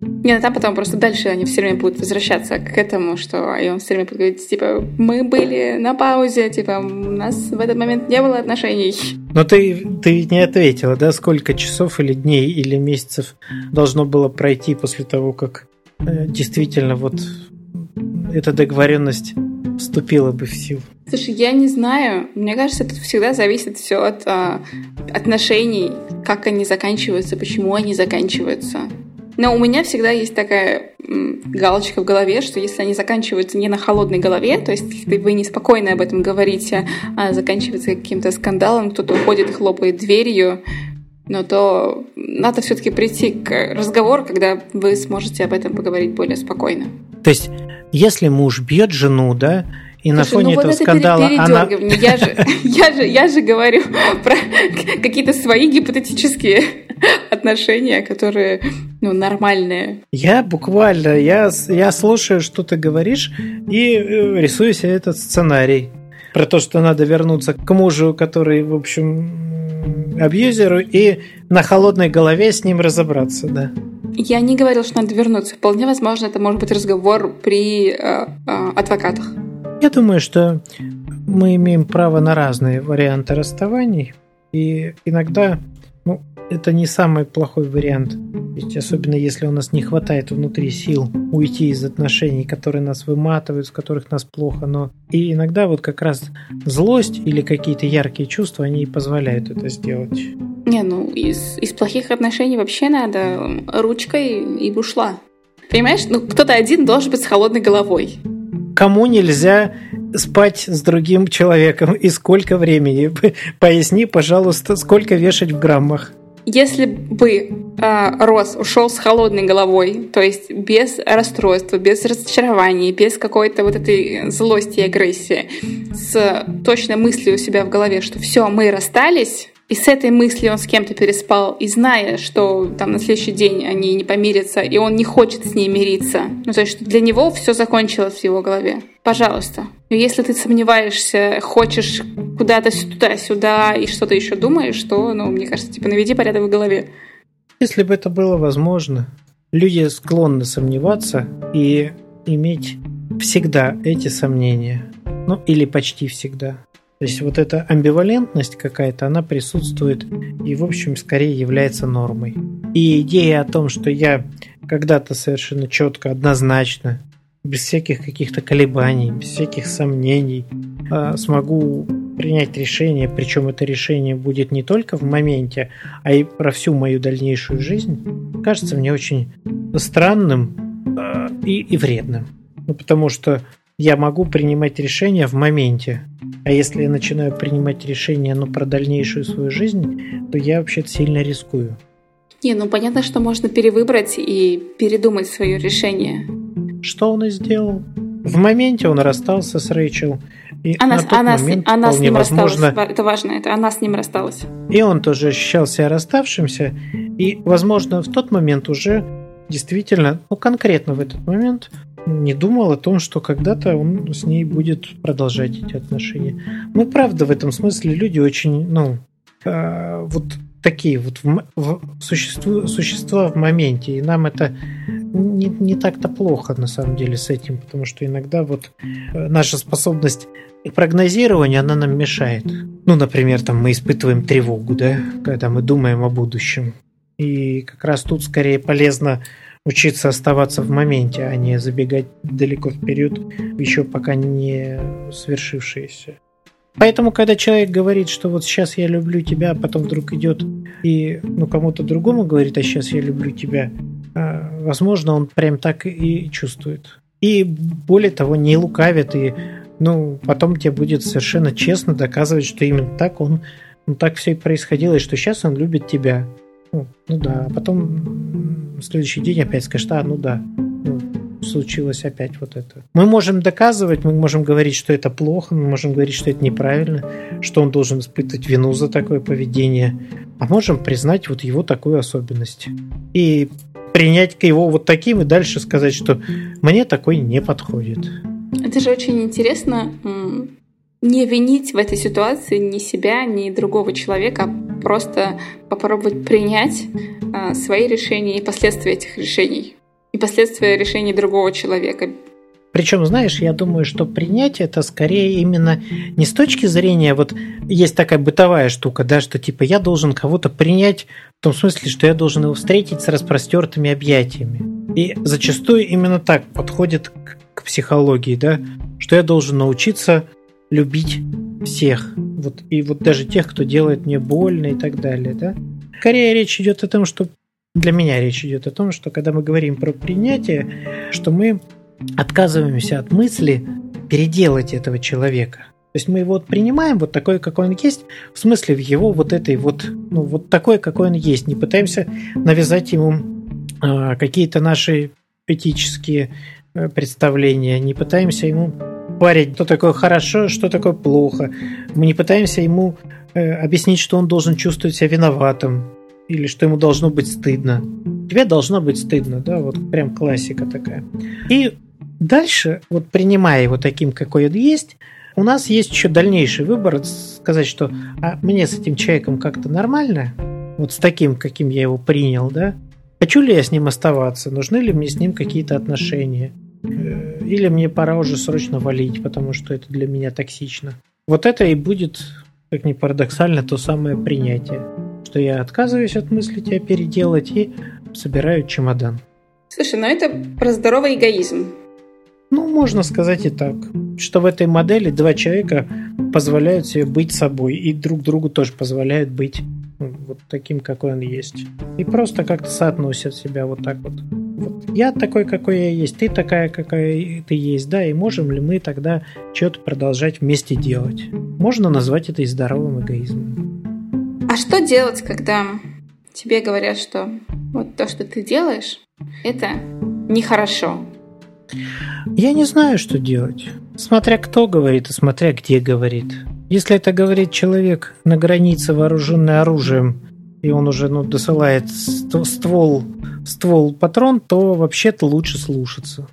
Не, ну там потом просто дальше они все время будут возвращаться к этому, что и он все время будет говорить, типа, мы были на паузе, типа, у нас в этот момент не было отношений. Но ты, ты не ответила, да, сколько часов или дней или месяцев должно было пройти после того, как э, действительно вот эта договоренность вступила бы в силу? Слушай, я не знаю. Мне кажется, это всегда зависит все от а, отношений, как они заканчиваются, почему они заканчиваются. Но у меня всегда есть такая галочка в голове, что если они заканчиваются не на холодной голове, то есть вы неспокойно об этом говорите, а заканчивается каким-то скандалом, кто-то уходит хлопает дверью, но то надо все-таки прийти к разговору, когда вы сможете об этом поговорить более спокойно. То есть, если муж бьет жену, да, и Слушай, на фоне ну этого вот скандала она... Я же, [laughs] я, же, я же говорю [laughs] про какие-то свои гипотетические [laughs] отношения, которые ну, нормальные. Я буквально, я, я слушаю, что ты говоришь, и э, рисую себе этот сценарий. Про то, что надо вернуться к мужу, который, в общем, абьюзеру, и на холодной голове с ним разобраться, да. Я не говорил, что надо вернуться. Вполне возможно, это может быть разговор при э, э, адвокатах. Я думаю, что мы имеем право на разные варианты расставаний, и иногда ну, это не самый плохой вариант. Ведь особенно если у нас не хватает внутри сил уйти из отношений, которые нас выматывают, с которых нас плохо, но и иногда вот как раз злость или какие-то яркие чувства, они и позволяют это сделать. Не, ну из, из плохих отношений вообще надо ручкой и ушла. Понимаешь, ну кто-то один должен быть с холодной головой кому нельзя спать с другим человеком и сколько времени? [laughs] Поясни, пожалуйста, сколько вешать в граммах? Если бы э, Рос ушел с холодной головой, то есть без расстройства, без разочарований, без какой-то вот этой злости и агрессии, с точной мыслью у себя в голове, что все, мы расстались, и с этой мыслью он с кем-то переспал, и зная, что там на следующий день они не помирятся, и он не хочет с ней мириться. Ну, то есть, для него все закончилось в его голове. Пожалуйста. Если ты сомневаешься, хочешь куда-то туда-сюда и что-то еще думаешь, то, ну, мне кажется, типа, наведи порядок в голове. Если бы это было возможно, люди склонны сомневаться и иметь всегда эти сомнения. Ну, или почти всегда. То есть вот эта амбивалентность какая-то, она присутствует и, в общем, скорее является нормой. И идея о том, что я когда-то совершенно четко, однозначно, без всяких каких-то колебаний, без всяких сомнений а, смогу принять решение, причем это решение будет не только в моменте, а и про всю мою дальнейшую жизнь, кажется мне очень странным а, и, и вредным. Ну, потому что я могу принимать решения в моменте. А если я начинаю принимать решения ну, про дальнейшую свою жизнь, то я вообще-то сильно рискую. Не, ну понятно, что можно перевыбрать и передумать свое решение. Что он и сделал. В моменте он расстался с Рэйчел. И она, на тот она, момент, она с ним возможно, рассталась. Это важно, это она с ним рассталась. И он тоже ощущал себя расставшимся. И, возможно, в тот момент уже действительно, ну конкретно в этот момент, не думал о том, что когда-то он с ней будет продолжать эти отношения. Мы, правда, в этом смысле люди очень, ну, э, вот такие вот в, в, существу, существа в моменте, и нам это не, не так-то плохо на самом деле с этим, потому что иногда вот э, наша способность к прогнозированию, она нам мешает. Ну, например, там мы испытываем тревогу, да, когда мы думаем о будущем. И как раз тут скорее полезно учиться оставаться в моменте, а не забегать далеко вперед, еще пока не свершившееся. Поэтому, когда человек говорит, что вот сейчас я люблю тебя, а потом вдруг идет и ну, кому-то другому говорит, а сейчас я люблю тебя, а, возможно, он прям так и чувствует. И более того, не лукавит, и ну, потом тебе будет совершенно честно доказывать, что именно так он, ну, так все и происходило, и что сейчас он любит тебя. Ну, ну да, а потом в следующий день опять скажет, а, ну да, ну, случилось опять вот это. Мы можем доказывать, мы можем говорить, что это плохо, мы можем говорить, что это неправильно, что он должен испытывать вину за такое поведение, а можем признать вот его такую особенность. И принять его вот таким и дальше сказать, что мне такой не подходит. Это же очень интересно не винить в этой ситуации ни себя, ни другого человека, а просто попробовать принять а, свои решения и последствия этих решений. И последствия решений другого человека. Причем, знаешь, я думаю, что принять это скорее именно не с точки зрения, вот есть такая бытовая штука, да, что типа я должен кого-то принять в том смысле, что я должен его встретить с распростертыми объятиями. И зачастую именно так подходит к, к психологии, да, что я должен научиться любить всех. Вот, и вот даже тех, кто делает мне больно и так далее, да. Скорее речь идет о том, что для меня речь идет о том, что когда мы говорим про принятие, что мы отказываемся от мысли переделать этого человека. То есть мы его вот принимаем вот такой, какой он есть, в смысле в его вот этой вот, ну вот такой, какой он есть. Не пытаемся навязать ему э, какие-то наши этические э, представления, не пытаемся ему парить, что такое хорошо, что такое плохо. Мы не пытаемся ему э, объяснить, что он должен чувствовать себя виноватым или что ему должно быть стыдно. Тебе должно быть стыдно, да, вот прям классика такая. И дальше, вот принимая его таким, какой он есть, у нас есть еще дальнейший выбор, сказать, что а мне с этим человеком как-то нормально, вот с таким, каким я его принял, да, хочу ли я с ним оставаться, нужны ли мне с ним какие-то отношения, э, или мне пора уже срочно валить, потому что это для меня токсично. Вот это и будет, как ни парадоксально, то самое принятие что я отказываюсь от мысли тебя переделать и собираю чемодан. Слушай, ну это про здоровый эгоизм. Ну, можно сказать и так, что в этой модели два человека позволяют себе быть собой и друг другу тоже позволяют быть вот таким, какой он есть. И просто как-то соотносят себя вот так вот. вот. Я такой, какой я есть, ты такая, какая ты есть, да, и можем ли мы тогда что-то продолжать вместе делать? Можно назвать это и здоровым эгоизмом. А что делать, когда тебе говорят, что вот то, что ты делаешь, это нехорошо? Я не знаю, что делать. Смотря кто говорит и смотря где говорит. Если это говорит человек на границе, вооруженный оружием, и он уже ну, досылает ствол, ствол патрон, то вообще-то лучше слушаться.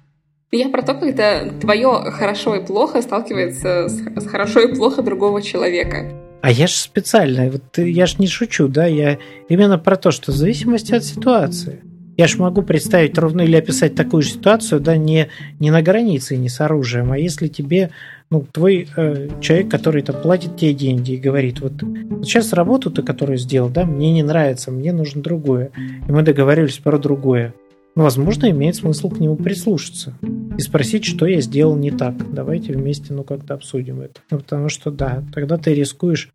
Я про то, когда твое хорошо и плохо сталкивается с хорошо и плохо другого человека. А я же специально, вот я же не шучу, да, я именно про то, что в зависимости от ситуации. Я же могу представить ровно или описать такую же ситуацию, да, не, не на границе, не с оружием, а если тебе, ну, твой э, человек, который там платит тебе деньги и говорит, вот, сейчас работу ты, которую сделал, да, мне не нравится, мне нужно другое. И мы договорились про другое. Ну, возможно, имеет смысл к нему прислушаться и спросить, что я сделал не так. Давайте вместе, ну, как-то обсудим это. Ну, потому что, да, тогда ты рискуешь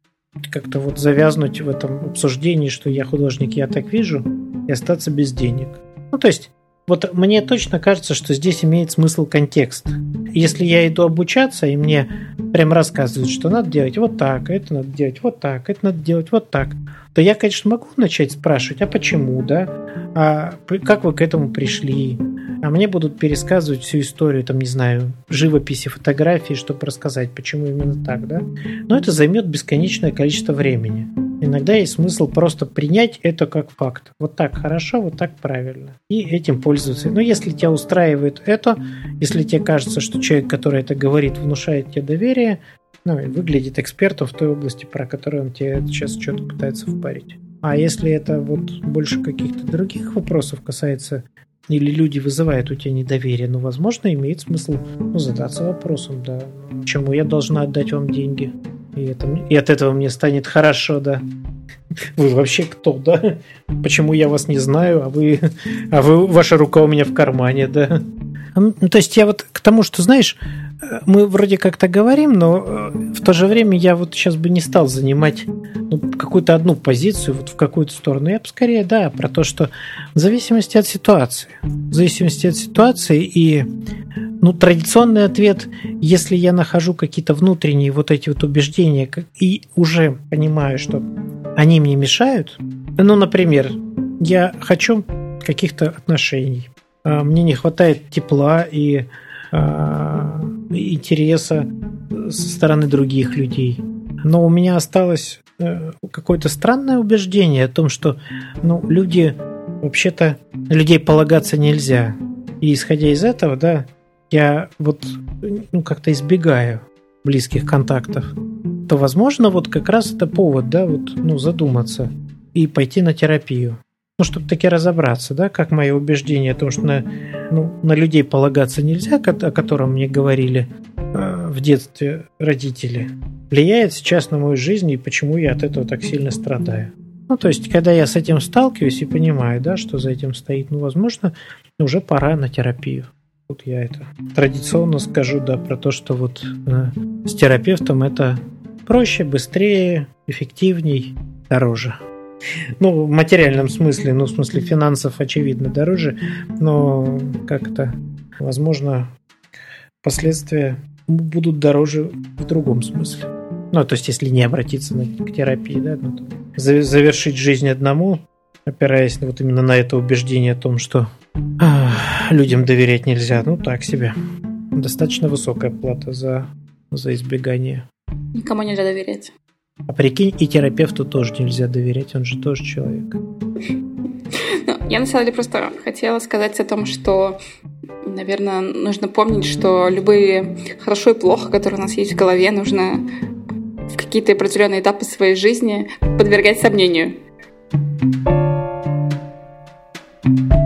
как-то вот завязнуть в этом обсуждении, что я художник, я так вижу, и остаться без денег. Ну, то есть, вот мне точно кажется, что здесь имеет смысл контекст. Если я иду обучаться, и мне прям рассказывают, что надо делать вот так, это надо делать вот так, это надо делать вот так, то я, конечно, могу начать спрашивать, а почему, да? А как вы к этому пришли? А мне будут пересказывать всю историю, там, не знаю, живописи, фотографии, чтобы рассказать, почему именно так, да? Но это займет бесконечное количество времени. Иногда есть смысл просто принять это как факт. Вот так хорошо, вот так правильно. И этим пользоваться. Но если тебя устраивает это, если тебе кажется, что человек, который это говорит, внушает тебе доверие, ну, и выглядит экспертом в той области, про которую он тебе сейчас что-то пытается впарить. А если это вот больше каких-то других вопросов касается, или люди вызывают у тебя недоверие, ну, возможно, имеет смысл ну, задаться вопросом, да, почему я должна отдать вам деньги? И, это, и от этого мне станет хорошо, да. [laughs] Вы вообще кто, да? Почему я вас не знаю, а вы, а вы, ваша рука у меня в кармане, да? Ну, то есть я вот к тому, что, знаешь, мы вроде как-то говорим, но э, в то же время я вот сейчас бы не стал занимать ну, какую-то одну позицию вот в какую-то сторону. Я бы скорее, да, про то, что в зависимости от ситуации. В зависимости от ситуации и ну, традиционный ответ, если я нахожу какие-то внутренние вот эти вот убеждения и уже понимаю, что они мне мешают, ну, например, я хочу каких-то отношений, мне не хватает тепла и а, интереса со стороны других людей. Но у меня осталось э, какое-то странное убеждение о том, что ну, люди вообще-то людей полагаться нельзя. И исходя из этого, да, я вот ну, как-то избегаю близких контактов, то, возможно, вот как раз это повод, да, вот, ну, задуматься и пойти на терапию ну, чтобы таки разобраться, да, как мое убеждение о том, что на, ну, на людей полагаться нельзя, о котором мне говорили э, в детстве родители, влияет сейчас на мою жизнь и почему я от этого так сильно страдаю. Ну, то есть, когда я с этим сталкиваюсь и понимаю, да, что за этим стоит, ну, возможно, уже пора на терапию. Вот я это традиционно скажу, да, про то, что вот э, с терапевтом это проще, быстрее, эффективней, дороже. Ну, в материальном смысле, ну, в смысле финансов, очевидно, дороже, но как-то, возможно, последствия будут дороже в другом смысле. Ну, то есть, если не обратиться к терапии, да, ну, завершить жизнь одному, опираясь вот именно на это убеждение о том, что а, людям доверять нельзя, ну, так себе. Достаточно высокая плата за, за избегание. Никому нельзя доверять. А прикинь, и терапевту тоже нельзя доверять, он же тоже человек. Ну, я на самом деле просто хотела сказать о том, что, наверное, нужно помнить, что любые хорошо и плохо, которые у нас есть в голове, нужно в какие-то определенные этапы своей жизни подвергать сомнению. thank you